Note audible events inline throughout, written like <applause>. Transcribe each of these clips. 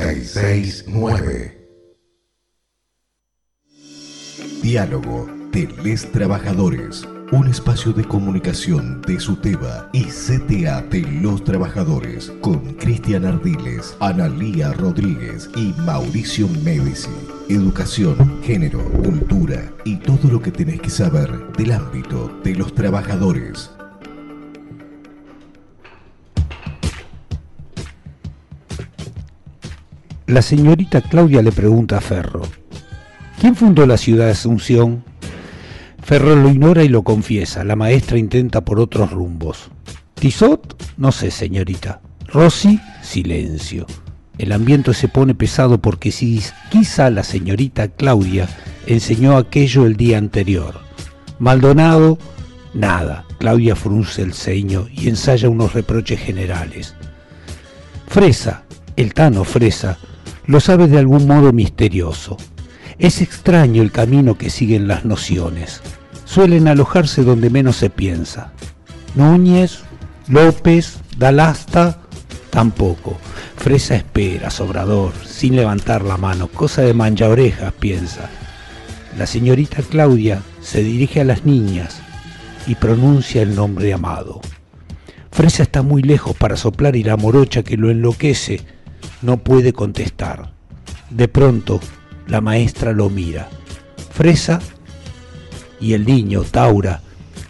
969. Diálogo de les trabajadores. Un espacio de comunicación de SUTEBA y CTA de los trabajadores con Cristian Ardiles, Analía Rodríguez y Mauricio Medici. Educación, género, cultura y todo lo que tenés que saber del ámbito de los trabajadores. La señorita Claudia le pregunta a Ferro, ¿quién fundó la ciudad de Asunción? Ferro lo ignora y lo confiesa. La maestra intenta por otros rumbos. Tizot, no sé, señorita. Rossi, silencio. El ambiente se pone pesado porque si quizá la señorita Claudia enseñó aquello el día anterior. Maldonado, nada. Claudia frunce el ceño y ensaya unos reproches generales. Fresa, el Tano Fresa, lo sabe de algún modo misterioso. Es extraño el camino que siguen las nociones suelen alojarse donde menos se piensa. Núñez, López, Dalasta, tampoco. Fresa espera, sobrador, sin levantar la mano, cosa de mancha orejas, piensa. La señorita Claudia se dirige a las niñas y pronuncia el nombre amado. Fresa está muy lejos para soplar y la morocha que lo enloquece no puede contestar. De pronto, la maestra lo mira. Fresa y el niño, Taura,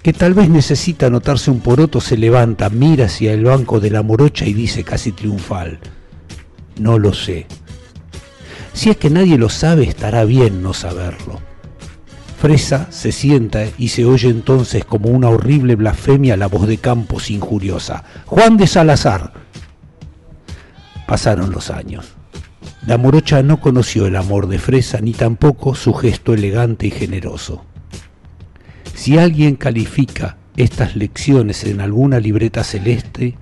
que tal vez necesita anotarse un poroto, se levanta, mira hacia el banco de la morocha y dice casi triunfal, no lo sé. Si es que nadie lo sabe, estará bien no saberlo. Fresa se sienta y se oye entonces como una horrible blasfemia la voz de Campos injuriosa. Juan de Salazar. Pasaron los años. La morocha no conoció el amor de Fresa ni tampoco su gesto elegante y generoso. Si alguien califica estas lecciones en alguna libreta celeste,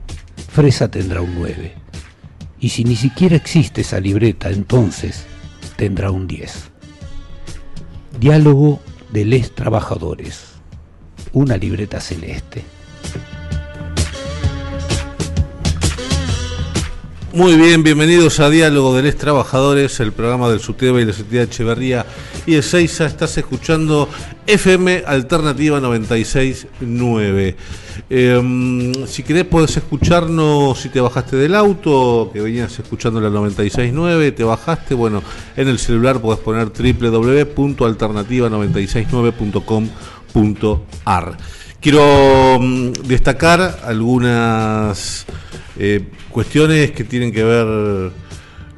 Fresa tendrá un 9. Y si ni siquiera existe esa libreta, entonces tendrá un 10. Diálogo de les trabajadores. Una libreta celeste. Muy bien, bienvenidos a Diálogo de Les Trabajadores, el programa del SUTEBA y la Sociedad Echeverría y de Seiza. Estás escuchando FM Alternativa 96.9. Em, si querés podés escucharnos si te bajaste del auto, que venías escuchando la 96.9, te bajaste, bueno, en el celular podés poner www.alternativa96.9.com.ar. Quiero mm, destacar algunas eh, cuestiones que tienen que ver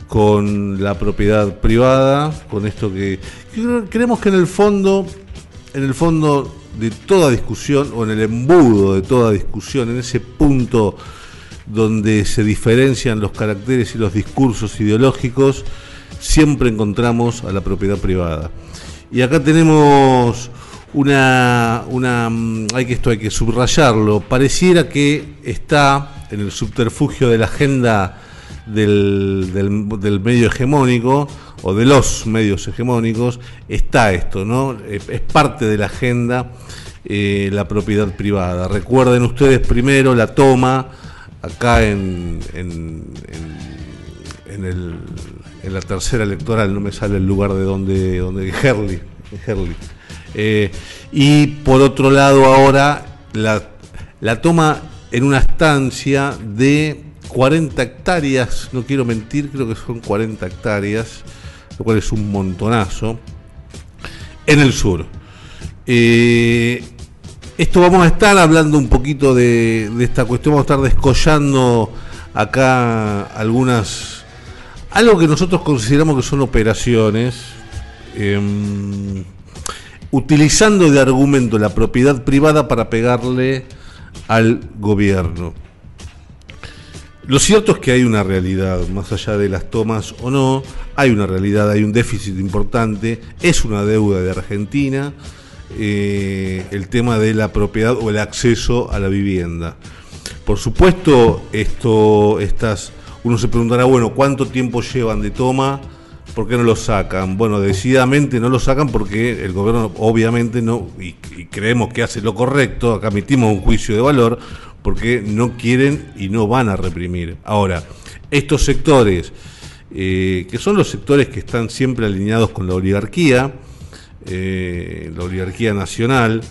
con la propiedad privada, con esto que, creemos que en el fondo, en el fondo de toda discusión o en el embudo de toda discusión, en ese punto donde se diferencian los caracteres y los discursos ideológicos, siempre encontramos a la propiedad privada. Y acá tenemos una, una hay que esto hay que subrayarlo, pareciera que está en el subterfugio de la agenda del, del, medio hegemónico o de los medios hegemónicos está esto, ¿no? Es, parte de la agenda eh, la propiedad privada. Recuerden ustedes primero la toma acá en, en, en, el, en la tercera electoral, no me sale el lugar de donde, donde <laughs> Herley, eh, y por otro lado ahora la, toma en una estancia de 40 hectáreas, no quiero mentir, creo que son 40 hectáreas, lo cual es un montonazo, en el sur. Eh, esto vamos a estar hablando un poquito de, esta cuestión, vamos a estar descollando acá algunas, algo que nosotros consideramos que son operaciones, em, utilizando de argumento la propiedad privada para pegarle al gobierno. Lo cierto es que hay una realidad, más allá de las tomas o no, hay una realidad, hay un déficit importante, es una deuda de Argentina eh, el tema de la propiedad o el acceso a la vivienda. Por supuesto, esto, estas, uno se preguntará, bueno, ¿cuánto tiempo llevan de toma? ¿Por qué no lo sacan? Bueno, decididamente no lo sacan porque el gobierno obviamente no, y, creemos que hace lo correcto, acá emitimos un juicio de valor, porque no quieren y no van a reprimir. Ahora, estos sectores eh, que son los sectores que están siempre alineados con la oligarquía, eh, la oligarquía nacional,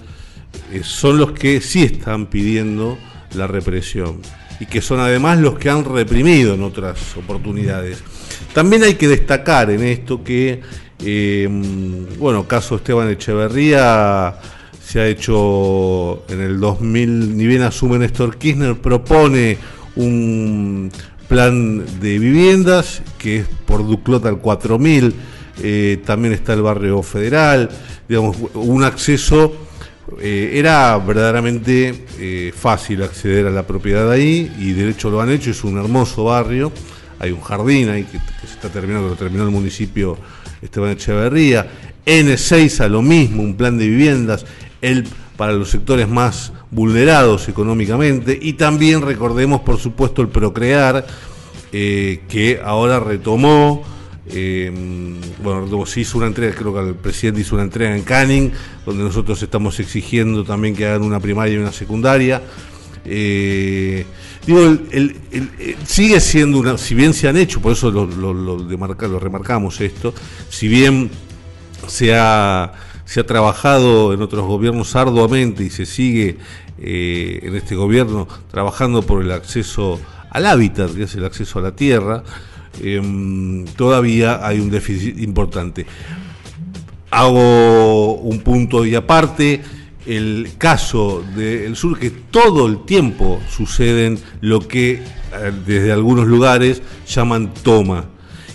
eh, son los que sí están pidiendo la represión y que son además los que han reprimido en otras oportunidades. También hay que destacar en esto que, bueno, caso Esteban Echeverría se ha hecho en el 2000, ni bien asume Néstor Kirchner, propone un plan de viviendas que es por Duclota al 4000, eh, también está el barrio federal, digamos, un acceso, eh, era verdaderamente eh, fácil acceder a la propiedad ahí y de hecho lo han hecho, es un hermoso barrio, hay un jardín ahí que, se está terminando, lo terminó el municipio Esteban Echeverría, N6 a lo mismo, un plan de viviendas, el para los sectores más vulnerados económicamente y también recordemos por supuesto el procrear eh, que ahora retomó eh, bueno, se hizo una entrega, creo que el presidente hizo una entrega en Canning, donde nosotros estamos exigiendo también que hagan una primaria y una secundaria. Eh, digo, el, sigue siendo una, si bien se han hecho, por eso lo, lo, lo remarcamos esto, si bien se ha se ha trabajado en otros gobiernos arduamente y se sigue eh, en este gobierno trabajando por el acceso al hábitat, que es el acceso a la tierra, em, todavía hay un déficit importante. Hago un punto y aparte, el caso del sur, que todo el tiempo suceden lo que eh, desde algunos lugares llaman toma.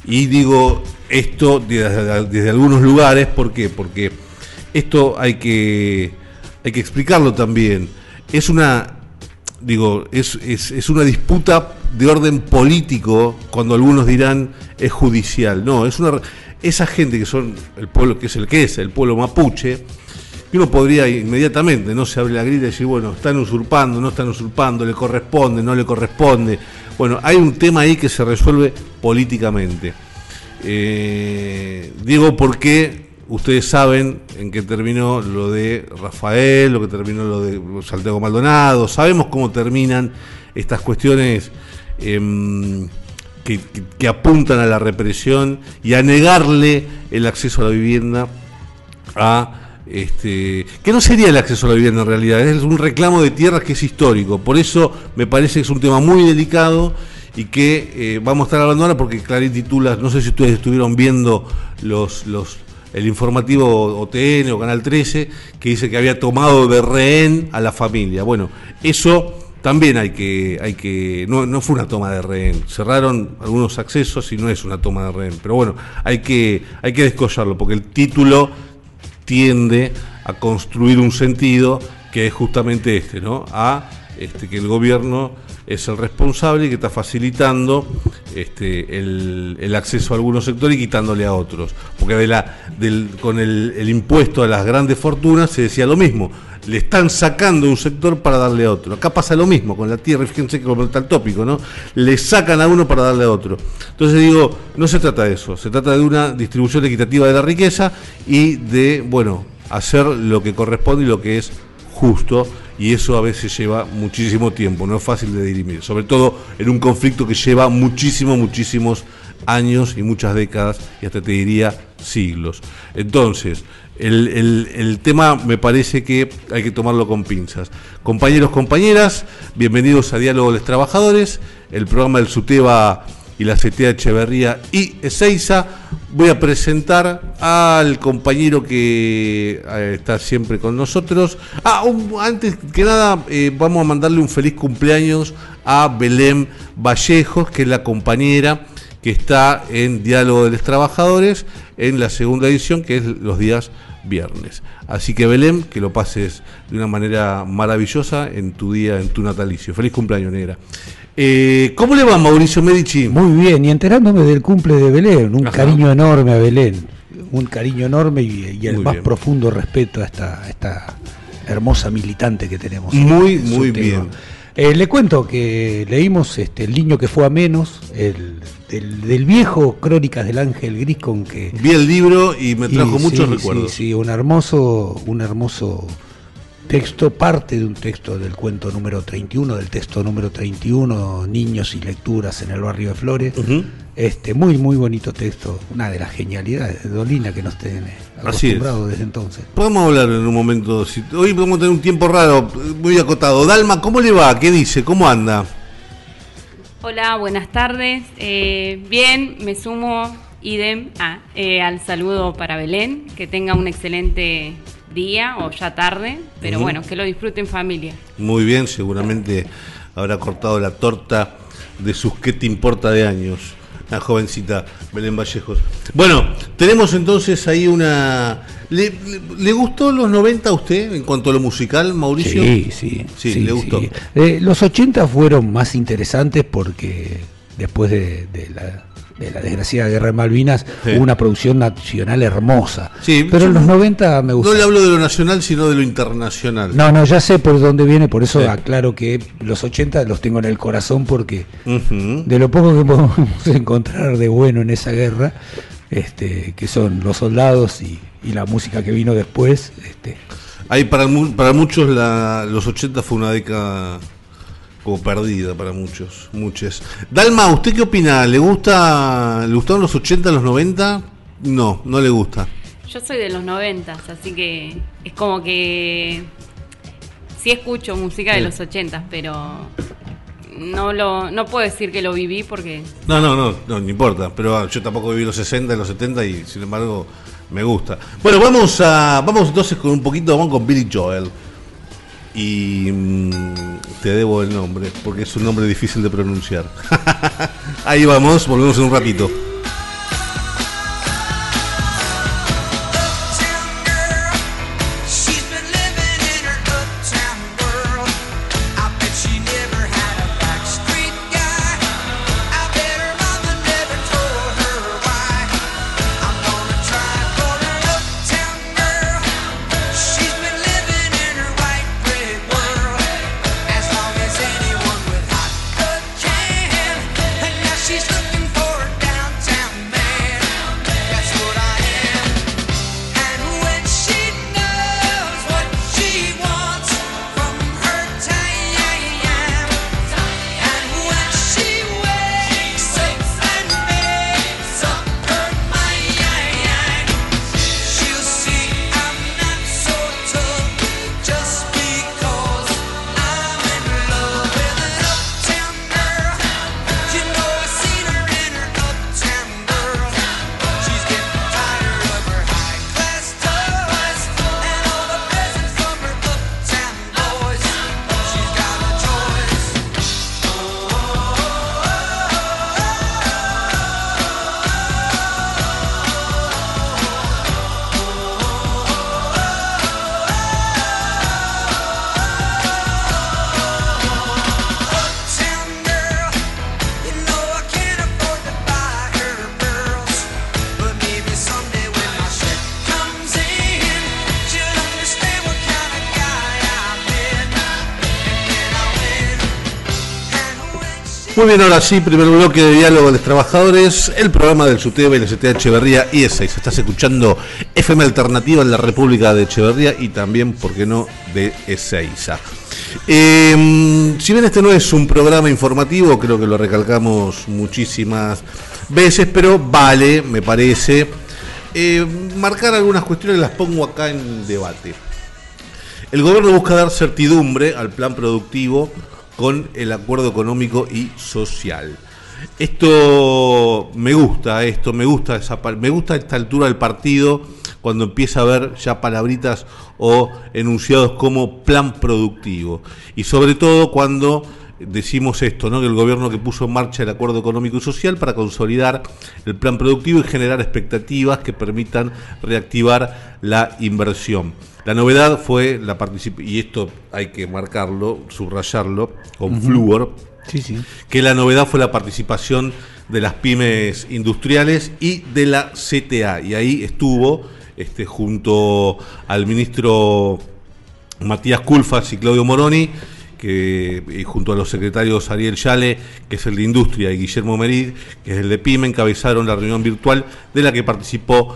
Y digo esto desde, algunos lugares, ¿por qué? Porque esto hay que, hay que explicarlo también. Es una, digo, es, es, una disputa de orden político, cuando algunos dirán es judicial. No, es una esa gente que son el pueblo que es el que es, el pueblo mapuche, uno podría inmediatamente, no se abre la grita y decir, bueno, están usurpando, no están usurpando, le corresponde, no le corresponde. Bueno, hay un tema ahí que se resuelve políticamente. Eh, digo porque Ustedes saben en qué terminó lo de Rafael, lo que terminó lo de Santiago Maldonado, sabemos cómo terminan estas cuestiones em, que, apuntan a la represión y a negarle el acceso a la vivienda a este, que no sería el acceso a la vivienda en realidad, es un reclamo de tierras que es histórico, por eso me parece que es un tema muy delicado y que eh, vamos a estar hablando ahora porque Clarín titula, no sé si ustedes estuvieron viendo los, los el informativo OTN o Canal 13, que dice que había tomado de rehén a la familia. Bueno, eso también hay que, hay que, no, no fue una toma de rehén, cerraron algunos accesos y no es una toma de rehén, pero bueno, hay que, hay que descollarlo, porque el título tiende a construir un sentido que es justamente este, ¿no? A este, que el gobierno es el responsable y que está facilitando este, el, acceso a algunos sectores y quitándole a otros. Porque con el, impuesto a las grandes fortunas se decía lo mismo. Le están sacando un sector para darle a otro. Acá pasa lo mismo con la tierra, fíjense que como está el tópico, ¿no? Le sacan a uno para darle a otro. Entonces digo, no se trata de eso, se trata de una distribución equitativa de la riqueza y de, bueno, hacer lo que corresponde y lo que es justo y eso a veces lleva muchísimo tiempo, no es fácil de dirimir, sobre todo en un conflicto que lleva muchísimos, muchísimos años y muchas décadas y hasta te diría siglos. Entonces, el, el, tema me parece que hay que tomarlo con pinzas. Compañeros, compañeras, bienvenidos a Diálogo de los Trabajadores, el programa del SUTEBA y la CTA Echeverría y Ezeiza. Voy a presentar al compañero que eh, está siempre con nosotros. Ah, antes que nada, eh, vamos a mandarle un feliz cumpleaños a Belén Vallejos, que es la compañera que está en Diálogo de los Trabajadores en la segunda edición, que es los días viernes. Así que Belén, que lo pases de una manera maravillosa en tu día, en tu natalicio. Feliz cumpleaños, negra. Eh, ¿Cómo le va Mauricio Medici? Muy bien, y enterándome del cumple de Belén, un cariño enorme a Belén, un cariño enorme y, el más profundo respeto a esta, esta hermosa militante que tenemos. Muy, muy bien. Eh, le cuento que leímos este, El niño que fue a menos, el, del, viejo Crónicas del Ángel Gris con que... Vi el libro y me trajo muchos recuerdos. Sí, sí, un hermoso, un hermoso texto, parte de un texto del cuento número 31, del texto número 31, Niños y Lecturas en el Barrio de Flores. este Muy, muy bonito texto, una de las genialidades de Dolina que nos tiene acostumbrado desde entonces. Podemos hablar en un momento, si, hoy podemos tener un tiempo raro, muy acotado. Dalma, ¿cómo le va? ¿Qué dice? ¿Cómo anda? Hola, buenas tardes. Eh, bien, me sumo idem ah, eh, al saludo para Belén. Que tenga un excelente día o ya tarde, pero bueno, que lo disfrute en familia. Muy bien, seguramente habrá cortado la torta de sus ¿qué te importa de años? La jovencita Belén Vallejos. Bueno, tenemos entonces ahí una... ¿Le, gustó los 90 a usted en cuanto a lo musical, Mauricio? Sí, sí. Sí, le gustó. Eh, los 80 fueron más interesantes porque después de, la de la desgraciada guerra de Malvinas, hubo una producción nacional hermosa. Sí, pero en los 90 me gustó. No le hablo de lo nacional, sino de lo internacional. No, no, ya sé por dónde viene, por eso aclaro que los 80 los tengo en el corazón porque de lo poco que <laughs> podemos encontrar de bueno en esa guerra, este, que son los soldados y, la música que vino después. Este. Hay para, para muchos la, los 80 fue una década como perdida para muchos, muchos. Dalma, ¿usted qué opina? ¿Le gusta, le gustaron los 80, los 90? No, no le gusta. Yo soy de los 90, así que es como que sí escucho música de los 80, pero no lo no puedo decir que lo viví porque No, no, no, no, no importa, pero yo tampoco viví los 60 y los 70 y sin embargo me gusta. Bueno, vamos a vamos entonces con un poquito vamos con Billy Joel y mm, te debo el nombre, porque es un nombre difícil de pronunciar. <laughs> Ahí vamos, volvemos en un ratito. Muy bien, ahora sí, primer bloque de diálogo de los trabajadores, el programa del SUTEBA y la CTA Echeverría y E6. Estás escuchando FM Alternativa en la República de Echeverría y también, ¿por qué no?, de E6. Em, si bien este no es un programa informativo, creo que lo recalcamos muchísimas veces, pero vale, me parece, eh, marcar algunas cuestiones, las pongo acá en debate. El gobierno busca dar certidumbre al plan productivo con el acuerdo económico y social. Esto me gusta, esto me gusta esa me gusta esta altura del partido cuando empieza a ver ya palabritas o enunciados como plan productivo y sobre todo cuando decimos esto, ¿no? que el gobierno que puso en marcha el acuerdo económico y social para consolidar el plan productivo y generar expectativas que permitan reactivar la inversión. La novedad fue la participación, y esto hay que marcarlo, subrayarlo, con Fluor, que la novedad fue la participación de las pymes industriales y de la CTA. Y ahí estuvo, este, junto al ministro Matías Culfas y Claudio Moroni, que, y junto a los secretarios Ariel Yale, que es el de Industria, y Guillermo Merid, que es el de PYME, encabezaron la reunión virtual de la que participó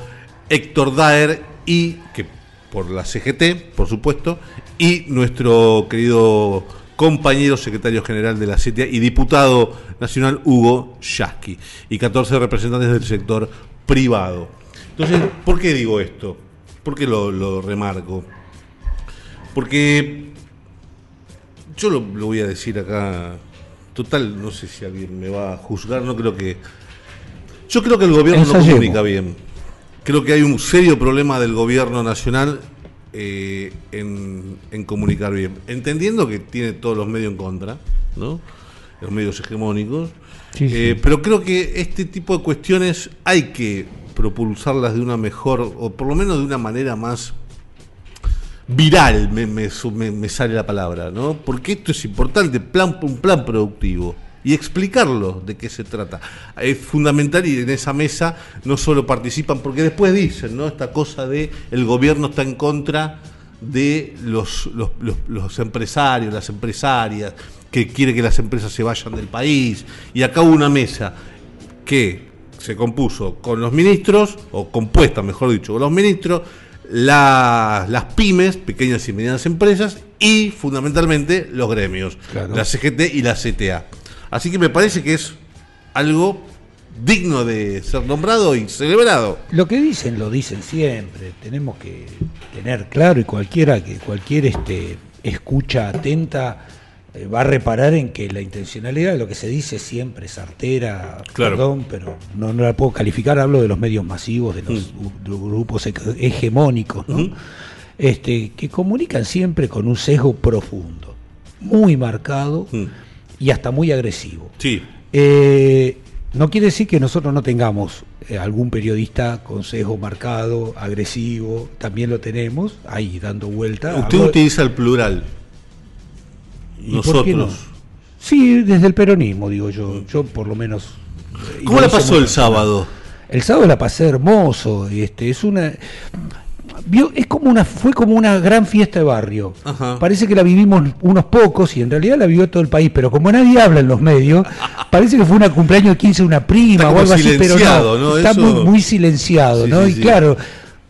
Héctor Daer y que por la CGT, por supuesto, y nuestro querido compañero secretario general de la CTA y diputado nacional Hugo Yasky, y 14 representantes del sector privado. Entonces, ¿por qué digo esto? ¿Por qué lo, remarco? Porque yo lo, voy a decir acá, total, no sé si alguien me va a juzgar, no creo que... Yo creo que el gobierno no comunica bien. Creo que hay un serio problema del gobierno nacional eh, en, comunicar bien, entendiendo que tiene todos los medios en contra, ¿no? los medios hegemónicos, eh, pero creo que este tipo de cuestiones hay que propulsarlas de una mejor, o por lo menos de una manera más viral, me, me, me sale la palabra, ¿no? Porque esto es importante, plan, un plan productivo y explicarlo de qué se trata. Es fundamental y en esa mesa no solo participan, porque después dicen, ¿no? Esta cosa de el gobierno está en contra de los, los, empresarios, las empresarias, que quiere que las empresas se vayan del país. Y acá hubo una mesa que se compuso con los ministros, o compuesta, mejor dicho, con los ministros, las pymes, pequeñas y medianas empresas, y fundamentalmente los gremios, la CGT y la CTA. Así que me parece que es algo digno de ser nombrado y celebrado. Lo que dicen lo dicen siempre. Tenemos que tener claro y cualquiera que cualquier este escucha atenta eh, va a reparar en que la intencionalidad de lo que se dice siempre es artera, perdón, pero no, la puedo calificar, hablo de los medios masivos, de los, mm. grupos hegemónicos, este, que comunican siempre con un sesgo profundo, muy marcado. Mm y hasta muy agresivo. Sí. Eh, no quiere decir que nosotros no tengamos eh, algún periodista consejo marcado, agresivo, también lo tenemos ahí dando vuelta. Usted utiliza el plural. Nosotros. Sí, desde el peronismo, digo yo. Yo por lo menos. ¿Cómo la pasó el sábado? El sábado la pasé hermoso. Este, es una es como una, fue como una gran fiesta de barrio. Parece que la vivimos unos pocos y en realidad la vivió todo el país, pero como nadie habla en los medios, <laughs> parece que fue una cumpleaños de 15 de una prima o algo así, pero no, está muy, silenciado, ¿no? y claro,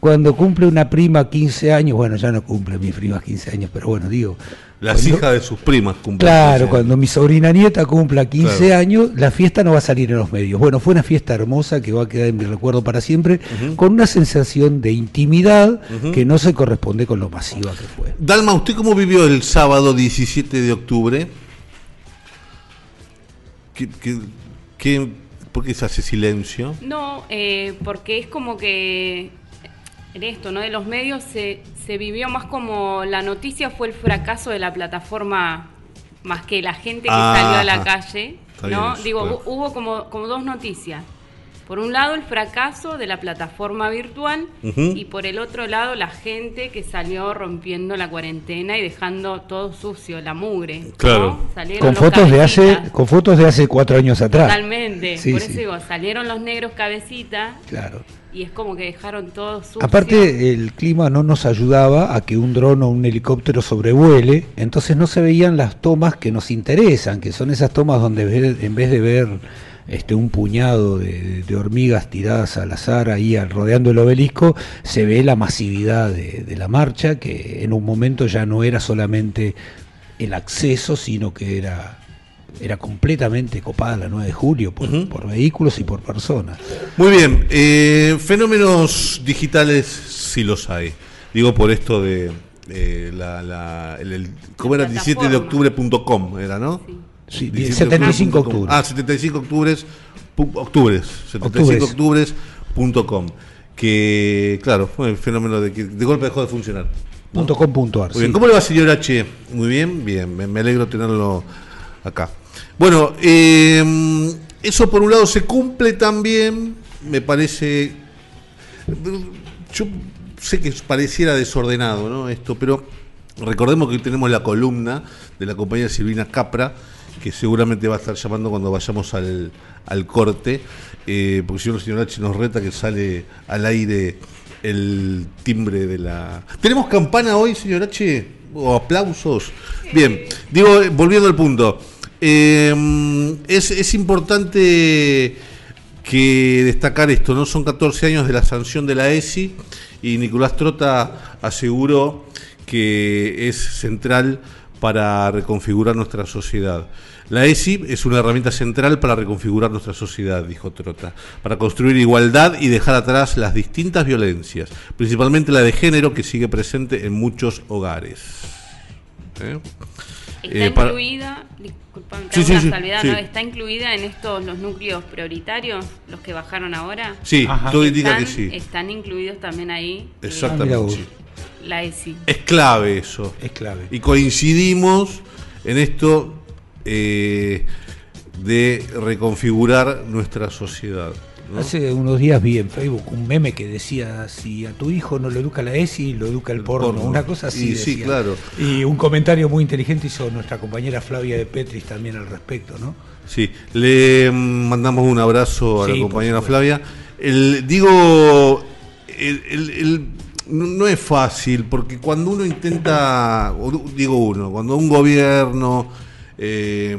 cuando cumple una prima 15 años, bueno, ya no cumple mi prima 15 años, pero bueno, digo, las hijas de sus primas cumplen. Claro, cuando mi sobrina nieta cumpla 15 años, la fiesta no va a salir en los medios. Bueno, fue una fiesta hermosa que va a quedar en mi recuerdo para siempre, con una sensación de intimidad que no se corresponde con lo masiva que fue. Dalma, ¿usted cómo vivió el sábado 17 de octubre? ¿Qué, por qué se hace silencio? No, eh, porque es como que en esto, ¿no? De los medios se, se vivió más como la noticia fue el fracaso de la plataforma más que la gente que salió a la calle, ¿no? Digo, hubo como, como dos noticias. Por un lado, el fracaso de la plataforma virtual y por el otro lado, la gente que salió rompiendo la cuarentena y dejando todo sucio, la mugre. Claro. Con fotos, de hace, con fotos de hace cuatro años atrás. Totalmente. por eso digo, salieron los negros cabecita. Claro y es como que dejaron todo sucio. Aparte, el clima no nos ayudaba a que un dron o un helicóptero sobrevuele, entonces no se veían las tomas que nos interesan, que son esas tomas donde en vez de ver este, un puñado de, hormigas tiradas al azar ahí rodeando el obelisco, se ve la masividad de, de la marcha, que en un momento ya no era solamente el acceso, sino que era era completamente copada la 9 de julio por, vehículos y por personas. Muy bien, eh, fenómenos digitales sí los hay. Digo por esto de la, el, ¿cómo era? 17 de octubre.com era, ¿no? Sí, 75 octubre. Ah, 75 octubres, octubres, 75 octubres.com. Que, claro, fue el fenómeno de que de golpe dejó de funcionar. Punto .com punto Muy bien, ¿cómo le va, señor H? Muy bien, bien, me alegro tenerlo acá. Bueno, em, eso por un lado se cumple también, me parece, yo sé que pareciera desordenado ¿no? esto, pero recordemos que hoy tenemos la columna de la compañía Silvina Capra, que seguramente va a estar llamando cuando vayamos al, corte, eh, porque si no el señor H nos reta que sale al aire el timbre de la... ¿Tenemos campana hoy, señor H? ¿O aplausos? Bien, digo, volviendo al punto. Eh, es, importante que destacar esto, no son 14 años de la sanción de la ESI y Nicolás Trota aseguró que es central para reconfigurar nuestra sociedad. La ESI es una herramienta central para reconfigurar nuestra sociedad, dijo Trota, para construir igualdad y dejar atrás las distintas violencias, principalmente la de género que sigue presente en muchos hogares. ¿Eh? Está eh, incluida, disculpame, ¿Está incluida en estos los núcleos prioritarios, los que bajaron ahora? Sí, todo indica que sí. Están incluidos también ahí. Eh, Exactamente. La ESI. Es clave eso. Es clave. Y coincidimos en esto eh, de reconfigurar nuestra sociedad. Hace unos días vi en Facebook un meme que decía, si a tu hijo no lo educa la ESI, lo educa el, porno. Una cosa así. Y, sí, claro. Y un comentario muy inteligente hizo nuestra compañera Flavia de Petris también al respecto, ¿no? Sí, le mandamos un abrazo a la compañera Flavia. El, digo, no es fácil, porque cuando uno intenta, digo uno, cuando un gobierno eh,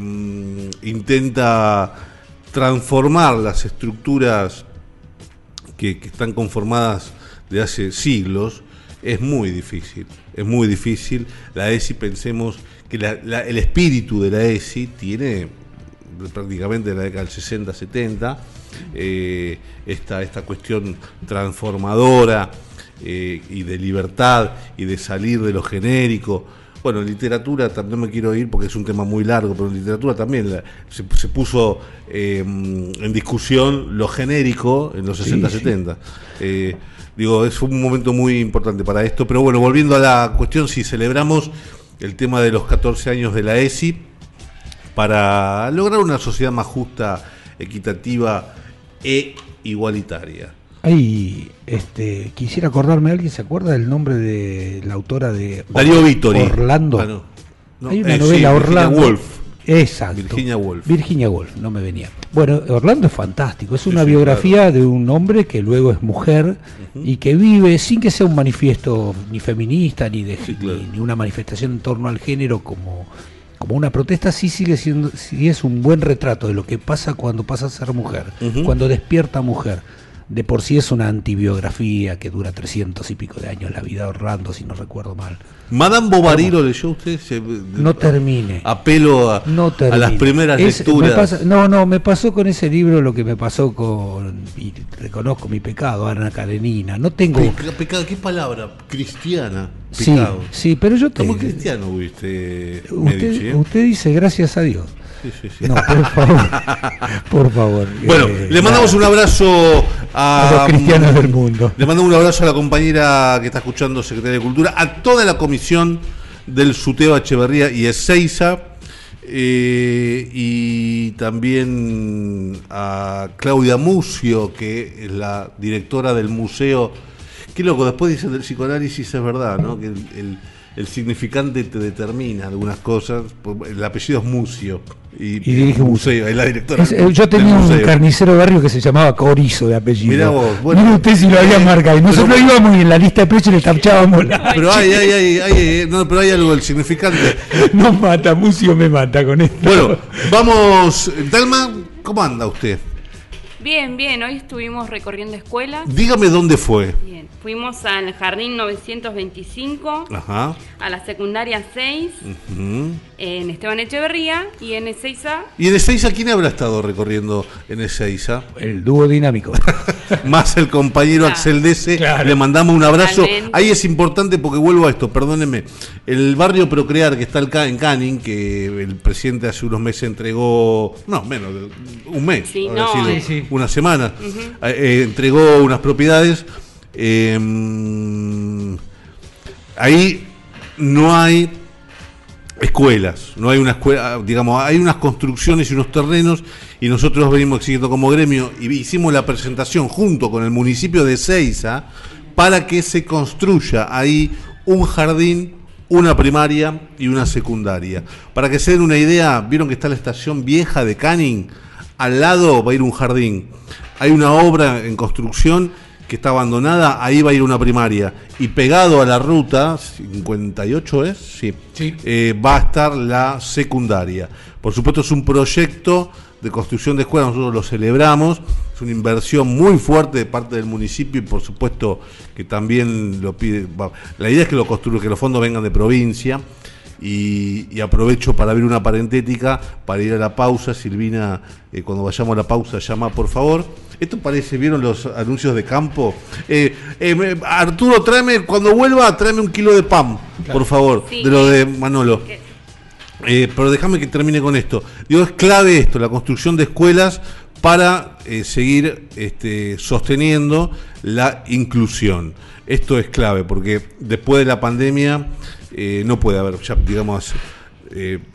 intenta transformar las estructuras que, están conformadas de hace siglos, es muy difícil. Es muy difícil. La ESI, pensemos que el espíritu de la ESI tiene prácticamente la década del 60, 70, eh, esta cuestión transformadora eh, y de libertad y de salir de lo genérico bueno, en literatura no me quiero ir porque es un tema muy largo, pero en literatura también se, puso eh, en discusión lo genérico en los 60-70. Eh, digo, es un momento muy importante para esto. Pero bueno, volviendo a la cuestión, si celebramos el tema de los 14 años de la ESI para lograr una sociedad más justa, equitativa e igualitaria. Ay, este, quisiera acordarme, ¿alguien se acuerda del nombre de la autora de Darío Vittori? Orlando. Ah, Hay una eh, novela Orlando. Woolf. Exacto. Virginia Woolf. Virginia Woolf, no me venía. Bueno, Orlando es fantástico. Es una biografía de un hombre que luego es mujer y que vive sin que sea un manifiesto ni feminista ni de ni, una manifestación en torno al género como como una protesta sí sigue siendo sí es un buen retrato de lo que pasa cuando pasa a ser mujer, cuando despierta mujer de por sí es una antibiografía que dura 300 y pico de años, la vida de Orlando, si no recuerdo mal. Madame Bovary lo leyó usted. no termine. Apelo a, a las primeras lecturas. no, no, me pasó con ese libro lo que me pasó con, y reconozco mi pecado, Ana Karenina. No tengo. pecado, ¿qué palabra? Cristiana. Sí, sí, pero yo tengo. ¿Cómo cristiano, viste? Usted, eh? usted dice gracias a Dios. No, por <laughs> favor. por favor. <laughs> Bueno, eh, le mandamos un abrazo a, los cristianos del mundo. Le mandamos un abrazo a la compañera que está escuchando, Secretaria de Cultura, a toda la comisión del Suteo Echeverría y Ezeiza. Eh, y también a Claudia Mucio, que es la directora del museo. Qué loco, después dicen del psicoanálisis, es verdad, ¿no? Que el el significante te determina algunas cosas. El apellido es Mucio. Y, dirige un museo, es la directora. Eh, yo tenía un carnicero de barrio que se llamaba Corizo de apellido. Mira vos, bueno. usted si lo había marcado. Y nosotros íbamos y en la lista de precios le tapchábamos la. Pero <laughs> hay, hay, hay, hay, no, pero hay algo, el significante. no mata, Mucio me mata con esto. Bueno, vamos. Dalma, ¿cómo anda usted? Bien, bien, hoy estuvimos recorriendo escuelas. Dígame dónde fue. Bien, fuimos al Jardín 925, Ajá. a la secundaria 6, en Esteban Echeverría y en Ezeiza. ¿Y en Ezeiza quién habrá estado recorriendo en Ezeiza? El dúo dinámico. <laughs> Más el compañero Axel Dese, le mandamos un abrazo. Ahí es importante porque vuelvo a esto, perdónenme. El barrio Procrear que está en Canning, que el presidente hace unos meses entregó, no, menos, un mes. Sí, no, sí, sí una semana, eh, eh, entregó unas propiedades. Em, ahí no hay escuelas, no hay una escuela, digamos, hay unas construcciones y unos terrenos y nosotros venimos exigiendo como gremio y hicimos la presentación junto con el municipio de Ceiza para que se construya ahí un jardín, una primaria y una secundaria. Para que se den una idea, vieron que está la estación vieja de Canning, al lado va a ir un jardín. Hay una obra en construcción que está abandonada, ahí va a ir una primaria. Y pegado a la ruta, 58 es, sí, sí. Eh, va a estar la secundaria. Por supuesto es un proyecto de construcción de escuelas, nosotros lo celebramos, es una inversión muy fuerte de parte del municipio y por supuesto que también lo pide, la idea es que, lo que los fondos vengan de provincia. Y, aprovecho para abrir una parentética para ir a la pausa. Silvina, eh, cuando vayamos a la pausa, llama por favor. Esto parece, ¿vieron los anuncios de campo? Eh, eh, Arturo, tráeme, cuando vuelva, tráeme un kilo de pan, por favor, de lo de Manolo. Eh, pero déjame que termine con esto. Digo, es clave esto, la construcción de escuelas para seguir este, sosteniendo la inclusión. Esto es clave porque después de la pandemia no puede haber, ya digamos,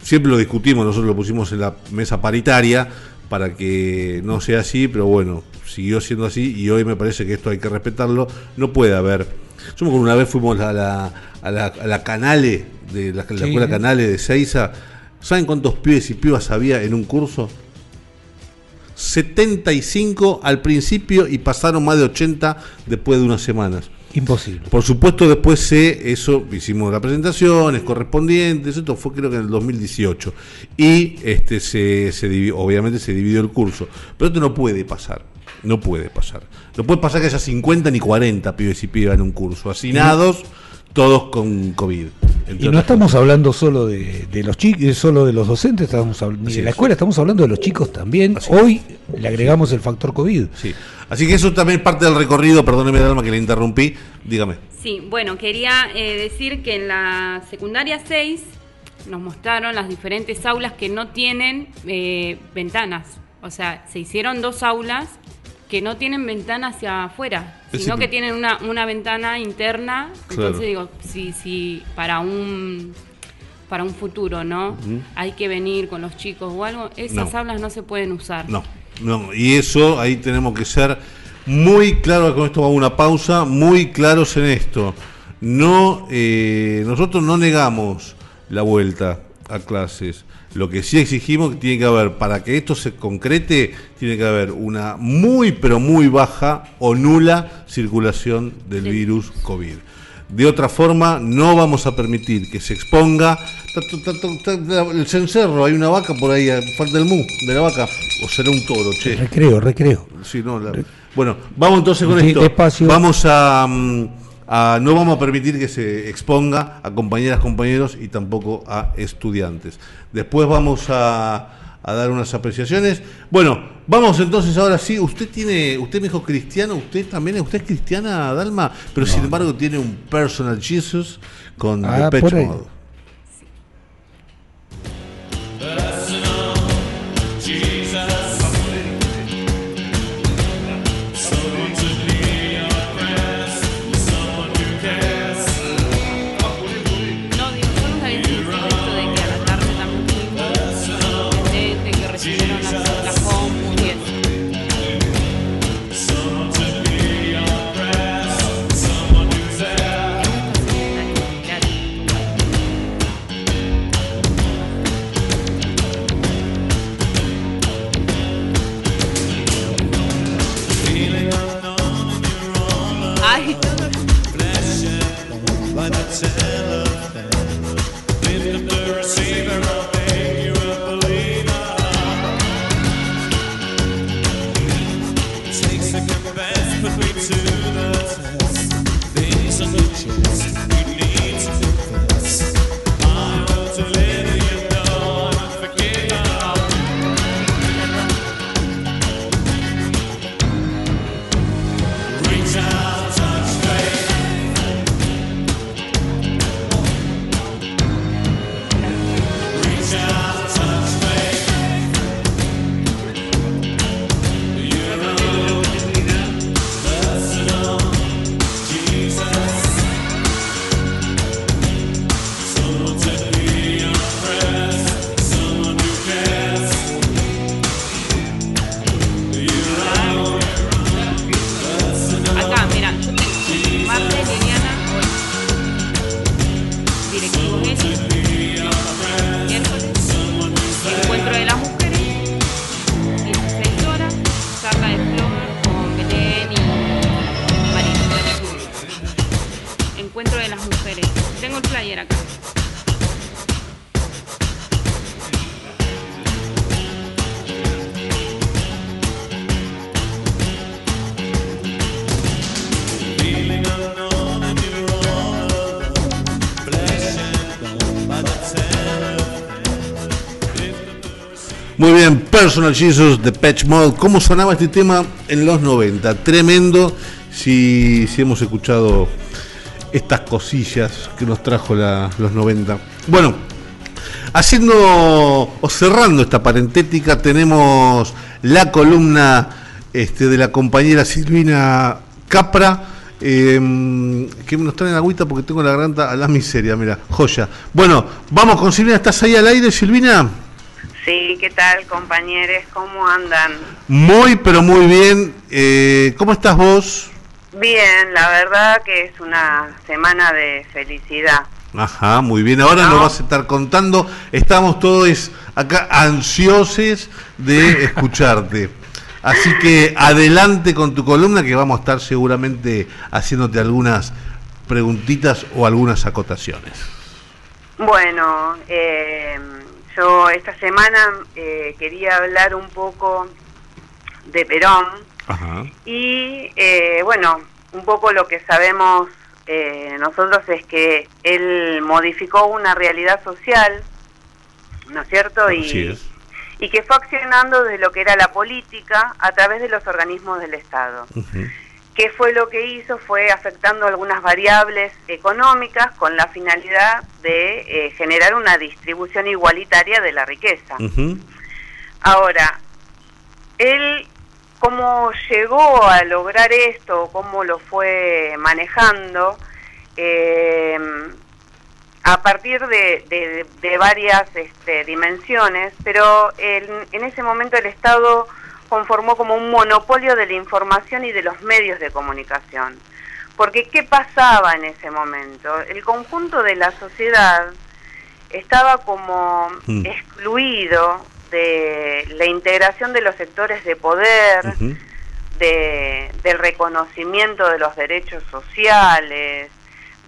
siempre lo discutimos, nosotros lo pusimos en la mesa paritaria para que no sea así, pero bueno, siguió siendo así y hoy me parece que esto hay que respetarlo. No puede haber. Yo me una vez fuimos a la, a la, a la Canale, de la, escuela Canale de Seiza. ¿Saben cuántos pibes y pibas había en un curso? 75 al principio y pasaron más de 80 después de unas semanas. Imposible. Por supuesto, después se, eso, hicimos las presentaciones correspondientes, esto fue creo que en el 2018. Y este se, se obviamente se dividió el curso. Pero esto no puede pasar. No puede pasar. No puede pasar que haya 50 ni 40 pibes y pibas en un curso. Hacinados, todos con COVID. Y no estamos hablando solo de, los chicos, solo de los docentes, estamos ni de la escuela, estamos hablando de los chicos también. Hoy le agregamos el factor COVID. Sí. Así que eso también es parte del recorrido, perdóneme Dalma que le interrumpí, dígame. Sí, bueno, quería eh, decir que en la secundaria 6 nos mostraron las diferentes aulas que no tienen eh, ventanas. O sea, se hicieron dos aulas que no tienen ventana hacia afuera, sino que tienen una, una ventana interna. Entonces digo, si, si para un para un futuro, ¿no? Hay que venir con los chicos o algo, esas aulas no se pueden usar. No, no, y eso ahí tenemos que ser muy claros, con esto vamos a una pausa, muy claros en esto. No, eh, nosotros no negamos la vuelta a clases. Lo que sí exigimos que tiene que haber, para que esto se concrete, tiene que haber una muy pero muy baja o nula circulación del virus COVID. De otra forma, no vamos a permitir que se exponga. El cencerro, hay una vaca por ahí, falta el mu de la vaca. O será un toro, che. Recreo, recreo. Sí, no, Bueno, vamos entonces con esto. Vamos a, mm, a, No vamos a permitir que se exponga a compañeras, compañeros y tampoco a estudiantes. Después vamos a a dar unas apreciaciones. Bueno, vamos entonces ahora sí. Usted tiene, usted me dijo cristiano, usted también, usted es cristiana, Dalma, pero sin embargo tiene un personal Jesus con ah, Depeche Mode. Personal Jesus de Patch Mode. ¿Cómo sonaba este tema en los 90? Tremendo. Si, si hemos escuchado estas cosillas que nos trajo los 90. Bueno, haciendo o cerrando esta parentética, tenemos la columna este, de la compañera Silvina Capra. Eh, que nos traen agüita porque tengo la garganta a la miseria, mira, joya. Bueno, vamos con Silvina, ¿estás ahí al aire, Silvina? Sí, ¿qué tal, compañeros? ¿Cómo andan? Muy, pero muy bien. Eh, ¿Cómo estás vos? Bien, la verdad que es una semana de felicidad. Ajá, muy bien. Ahora nos vas a estar contando. Estamos todos acá ansiosos de <laughs> escucharte. Así que adelante con tu columna que vamos a estar seguramente haciéndote algunas preguntitas o algunas acotaciones. Bueno, eh, yo esta semana eh, quería hablar un poco de Perón y eh, bueno, un poco lo que sabemos eh, nosotros es que él modificó una realidad social, ¿no es cierto? Y, y que fue accionando desde lo que era la política a través de los organismos del Estado. ¿Qué fue lo que hizo? Fue afectando algunas variables económicas con la finalidad de eh, generar una distribución igualitaria de la riqueza. Ahora, él cómo llegó a lograr esto, cómo lo fue manejando, eh, a partir de, varias este, dimensiones, pero en ese momento el Estado conformó como un monopolio de la información y de los medios de comunicación. Porque ¿qué pasaba en ese momento? El conjunto de la sociedad estaba como mm. excluido de la integración de los sectores de poder, de, del reconocimiento de los derechos sociales,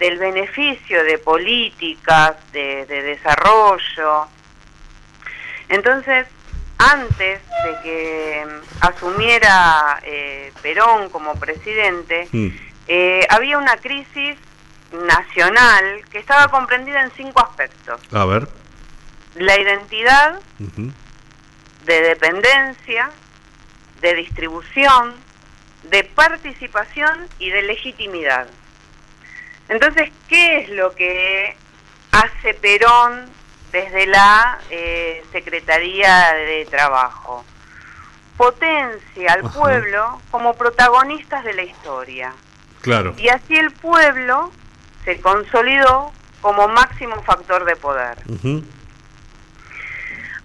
del beneficio de políticas de, desarrollo. Entonces, antes de que asumiera eh, Perón como presidente, mm. eh, había una crisis nacional que estaba comprendida en cinco aspectos. A ver. La identidad, de dependencia, de distribución, de participación y de legitimidad. Entonces, ¿qué es lo que hace Perón desde la eh, Secretaría de Trabajo? Potencia al pueblo como protagonistas de la historia. Claro. Y así el pueblo se consolidó como máximo factor de poder.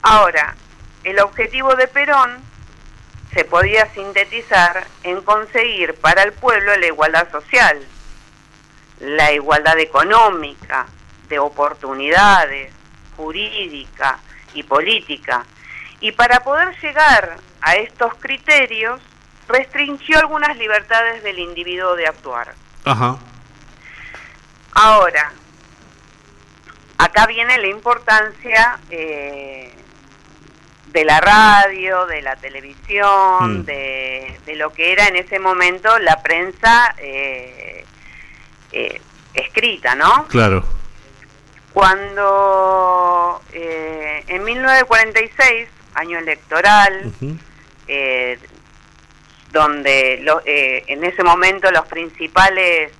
Ahora, el objetivo de Perón se podía sintetizar en conseguir para el pueblo la igualdad social, la igualdad económica, de oportunidades, jurídica y política. Y para poder llegar a estos criterios, restringió algunas libertades del individuo de actuar. Ajá. Ahora, acá viene la importancia eh, de la radio, de la televisión, mm. de, lo que era en ese momento la prensa eh, eh, escrita, ¿no? Claro. Cuando eh, en 1946, año electoral, donde en ese momento los principales